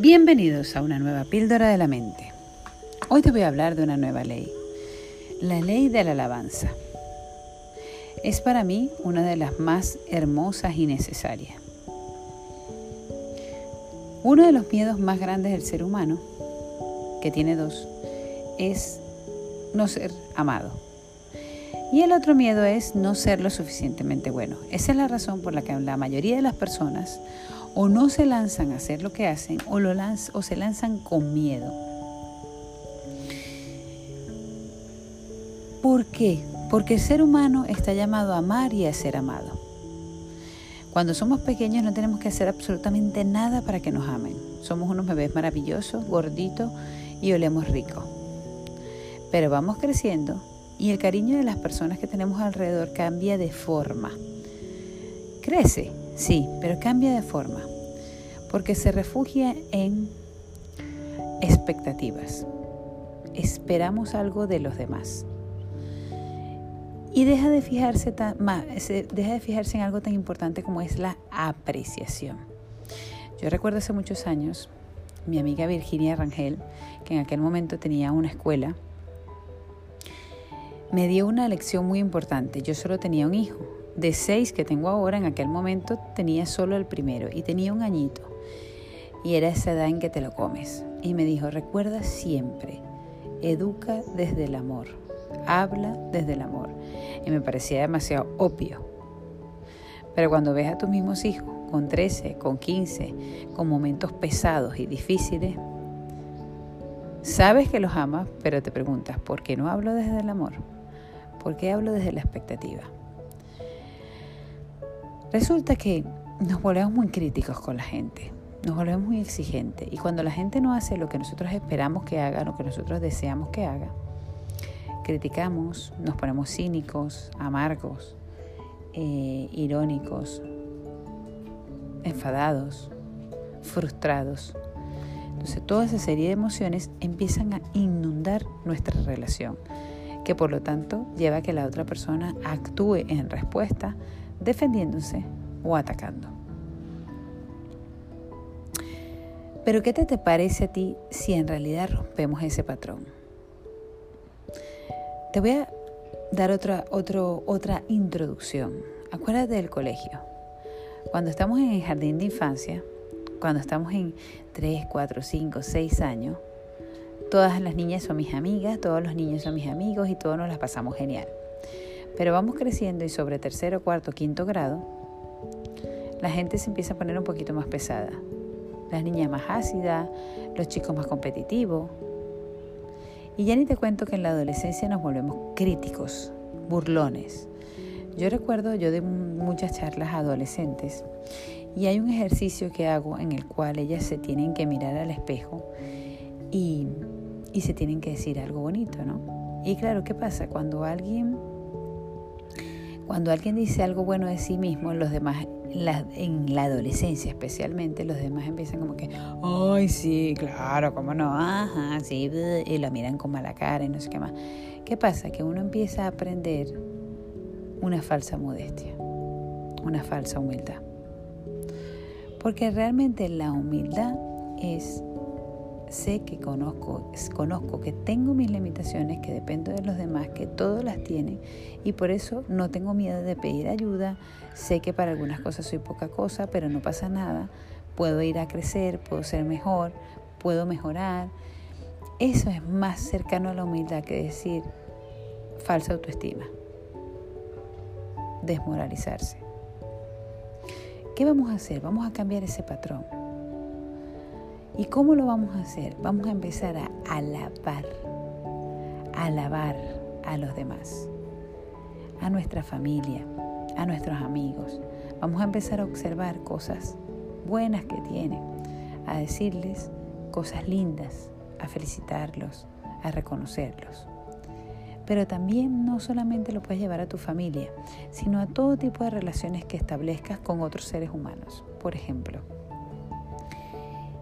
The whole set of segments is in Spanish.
Bienvenidos a una nueva píldora de la mente. Hoy te voy a hablar de una nueva ley, la ley de la alabanza. Es para mí una de las más hermosas y necesarias. Uno de los miedos más grandes del ser humano, que tiene dos, es no ser amado. Y el otro miedo es no ser lo suficientemente bueno. Esa es la razón por la que la mayoría de las personas o no se lanzan a hacer lo que hacen o, se lanzan con miedo. ¿Por qué? Porque el ser humano está llamado a amar y a ser amado. Cuando somos pequeños no tenemos que hacer absolutamente nada para que nos amen. Somos unos bebés maravillosos, gorditos y olemos rico. Pero vamos creciendo y el cariño de las personas que tenemos alrededor cambia de forma. Crece, Sí, pero cambia de forma, porque se refugia en expectativas. Esperamos algo de los demás. Y deja de fijarse más, deja de fijarse en algo tan importante como es la apreciación. Yo recuerdo hace muchos años mi amiga Virginia Rangel, que en aquel momento tenía una escuela, me dio una lección muy importante. Yo solo tenía un hijo, de seis que tengo ahora, en aquel momento tenía solo el primero y tenía un añito. Y era esa edad en que te lo comes. Y me dijo, recuerda siempre, educa desde el amor, habla desde el amor. Y me parecía demasiado obvio. Pero cuando ves a tus mismos hijos, con 13, con 15, con momentos pesados y difíciles, sabes que los amas, pero te preguntas, ¿por qué no hablo desde el amor? ¿Por qué hablo desde la expectativa? Resulta que nos volvemos muy críticos con la gente, nos volvemos muy exigentes y cuando la gente no hace lo que nosotros esperamos que haga, lo que nosotros deseamos que haga, criticamos, nos ponemos cínicos, amargos, eh, irónicos, enfadados, frustrados. Entonces toda esa serie de emociones empiezan a inundar nuestra relación, que por lo tanto lleva a que la otra persona actúe en respuesta defendiéndose o atacando. Pero ¿qué te, parece a ti si en realidad rompemos ese patrón? Te voy a dar otra, otra introducción. Acuérdate del colegio. Cuando estamos en el jardín de infancia, cuando estamos en 3, 4, 5, 6 años, todas las niñas son mis amigas, todos los niños son mis amigos y todos nos las pasamos genial. Pero vamos creciendo y sobre tercero, cuarto, quinto grado, la gente se empieza a poner un poquito más pesada. Las niñas más ácidas, los chicos más competitivos. Y ya ni te cuento que en la adolescencia nos volvemos críticos, burlones. Yo recuerdo, yo de muchas charlas a adolescentes y hay un ejercicio que hago en el cual ellas se tienen que mirar al espejo y, y se tienen que decir algo bonito, ¿no? Y claro, ¿qué pasa? Cuando alguien cuando alguien dice algo bueno de sí mismo, los demás, en la adolescencia especialmente, los demás empiezan como que, ay, sí, claro, cómo no, ajá, sí, y lo miran con mala cara y no sé qué más. ¿Qué pasa? Que uno empieza a aprender una falsa modestia, una falsa humildad. Porque realmente la humildad es sé que conozco, conozco que tengo mis limitaciones, que dependo de los demás, que todos las tienen y por eso no tengo miedo de pedir ayuda. Sé que para algunas cosas soy poca cosa, pero no pasa nada. Puedo ir a crecer, puedo ser mejor, puedo mejorar. Eso es más cercano a la humildad que decir falsa autoestima, desmoralizarse. ¿Qué vamos a hacer? Vamos a cambiar ese patrón. ¿Y cómo lo vamos a hacer? Vamos a empezar a alabar, alabar a los demás, a nuestra familia, a nuestros amigos. Vamos a empezar a observar cosas buenas que tienen, a decirles cosas lindas, a felicitarlos, a reconocerlos. Pero también no solamente lo puedes llevar a tu familia, sino a todo tipo de relaciones que establezcas con otros seres humanos. Por ejemplo,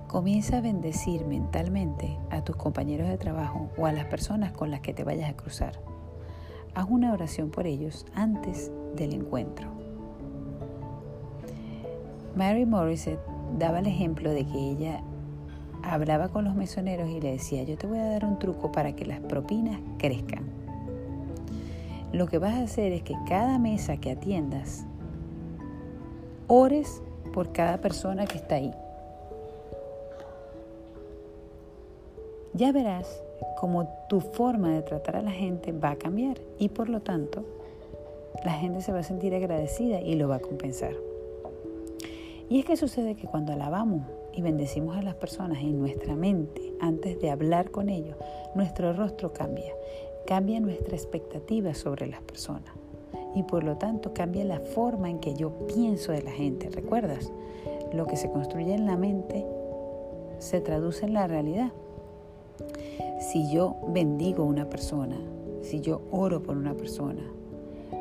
Comienza a bendecir mentalmente a tus compañeros de trabajo o a las personas con las que te vayas a cruzar. Haz una oración por ellos antes del encuentro. Mary Morissette daba el ejemplo de que ella hablaba con los mesoneros y le decía, yo te voy a dar un truco para que las propinas crezcan. Lo que vas a hacer es que cada mesa que atiendas, ores por cada persona que está ahí. Ya verás cómo tu forma de tratar a la gente va a cambiar y por lo tanto la gente se va a sentir agradecida y lo va a compensar. Y es que sucede que cuando alabamos y bendecimos a las personas en nuestra mente antes de hablar con ellos, nuestro rostro cambia, cambia nuestra expectativa sobre las personas y por lo tanto cambia la forma en que yo pienso de la gente. ¿Recuerdas? Lo que se construye en la mente se traduce en la realidad. Si yo bendigo a una persona, si yo oro por una persona,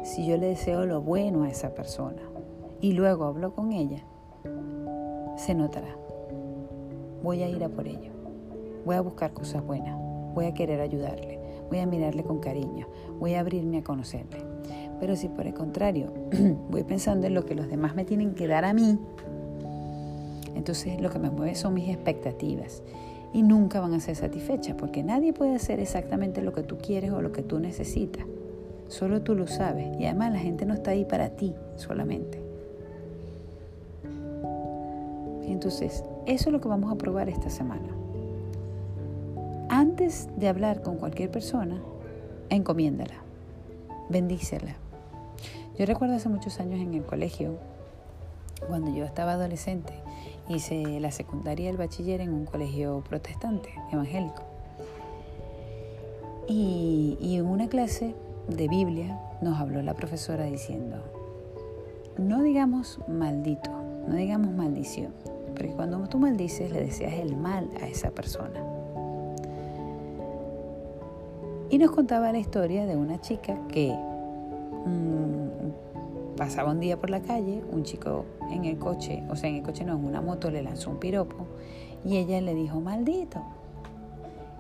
si yo le deseo lo bueno a esa persona y luego hablo con ella, se notará. Voy a ir a por ello. Voy a buscar cosas buenas. Voy a querer ayudarle. Voy a mirarle con cariño. Voy a abrirme a conocerle. Pero si por el contrario voy pensando en lo que los demás me tienen que dar a mí, entonces lo que me mueve son mis expectativas y nunca van a ser satisfechas porque nadie puede hacer exactamente lo que tú quieres o lo que tú necesitas. Solo tú lo sabes y además la gente no está ahí para ti solamente. Entonces, eso es lo que vamos a probar esta semana. Antes de hablar con cualquier persona, encomiéndala, bendícela. Yo recuerdo hace muchos años en el colegio, cuando yo estaba adolescente, hice la secundaria y el bachiller en un colegio protestante, evangélico. Y, en una clase de Biblia nos habló la profesora diciendo, no digamos maldito, no digamos maldición, porque cuando tú maldices le deseas el mal a esa persona. Y nos contaba la historia de una chica que mm, pasaba un día por la calle, un chico en el coche, o sea, en el coche no, en una moto le lanzó un piropo y ella le dijo, maldito.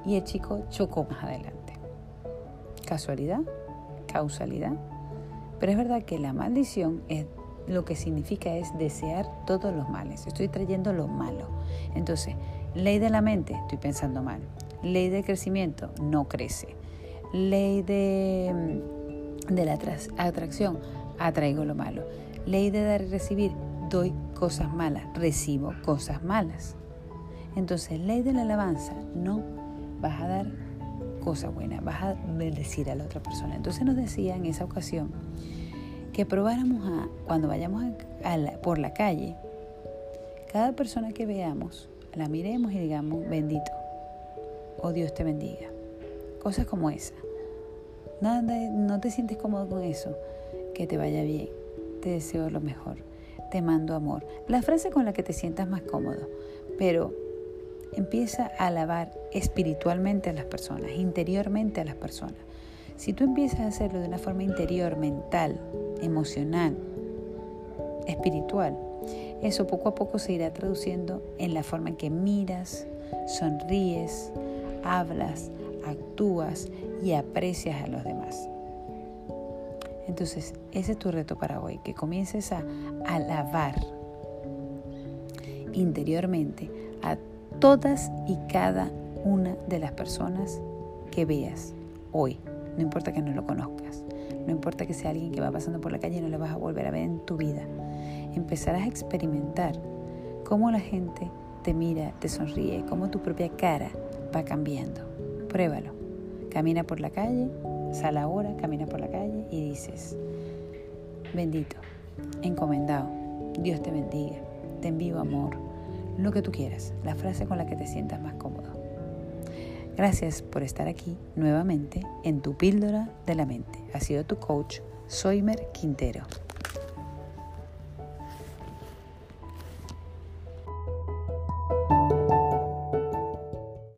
Y el chico chocó más adelante. ¿Casualidad? ¿Causalidad? Pero es verdad que la maldición es lo que significa es desear todos los males. Estoy trayendo lo malo. Entonces, ley de la mente, estoy pensando mal. Ley de crecimiento, no crece. Ley de, de la atracción, atraigo lo malo. Ley de dar y recibir, doy cosas malas, recibo cosas malas. Entonces, ley de la alabanza, no vas a dar cosas buenas, vas a bendecir a la otra persona. Entonces nos decía en esa ocasión que probáramos a, cuando vayamos por la calle, cada persona que veamos, la miremos y digamos, bendito, o oh, Dios te bendiga. Cosas como esa. Nada, no te sientes cómodo con eso, que te vaya bien, te deseo lo mejor, te mando amor. La frase con la que te sientas más cómodo, pero empieza a alabar espiritualmente a las personas, interiormente a las personas. Si tú empiezas a hacerlo de una forma interior, mental, emocional, espiritual, eso poco a poco se irá traduciendo en la forma en que miras, sonríes, hablas, actúas y aprecias a los demás. Entonces, ese es tu reto para hoy, que comiences a alabar interiormente a todas y cada una de las personas que veas hoy no importa que no lo conozcas, no importa que sea alguien que va pasando por la calle y no le vas a volver a ver en tu vida. Empezarás a experimentar cómo la gente te mira, te sonríe, cómo tu propia cara va cambiando. Pruébalo. Camina por la calle, sal ahora, camina por la calle y dices, bendito, encomendado, Dios te bendiga, te envío amor, lo que tú quieras, la frase con la que te sientas más cómodo. Gracias por estar aquí nuevamente en tu píldora de la mente. Ha sido tu coach, Soymer Quintero.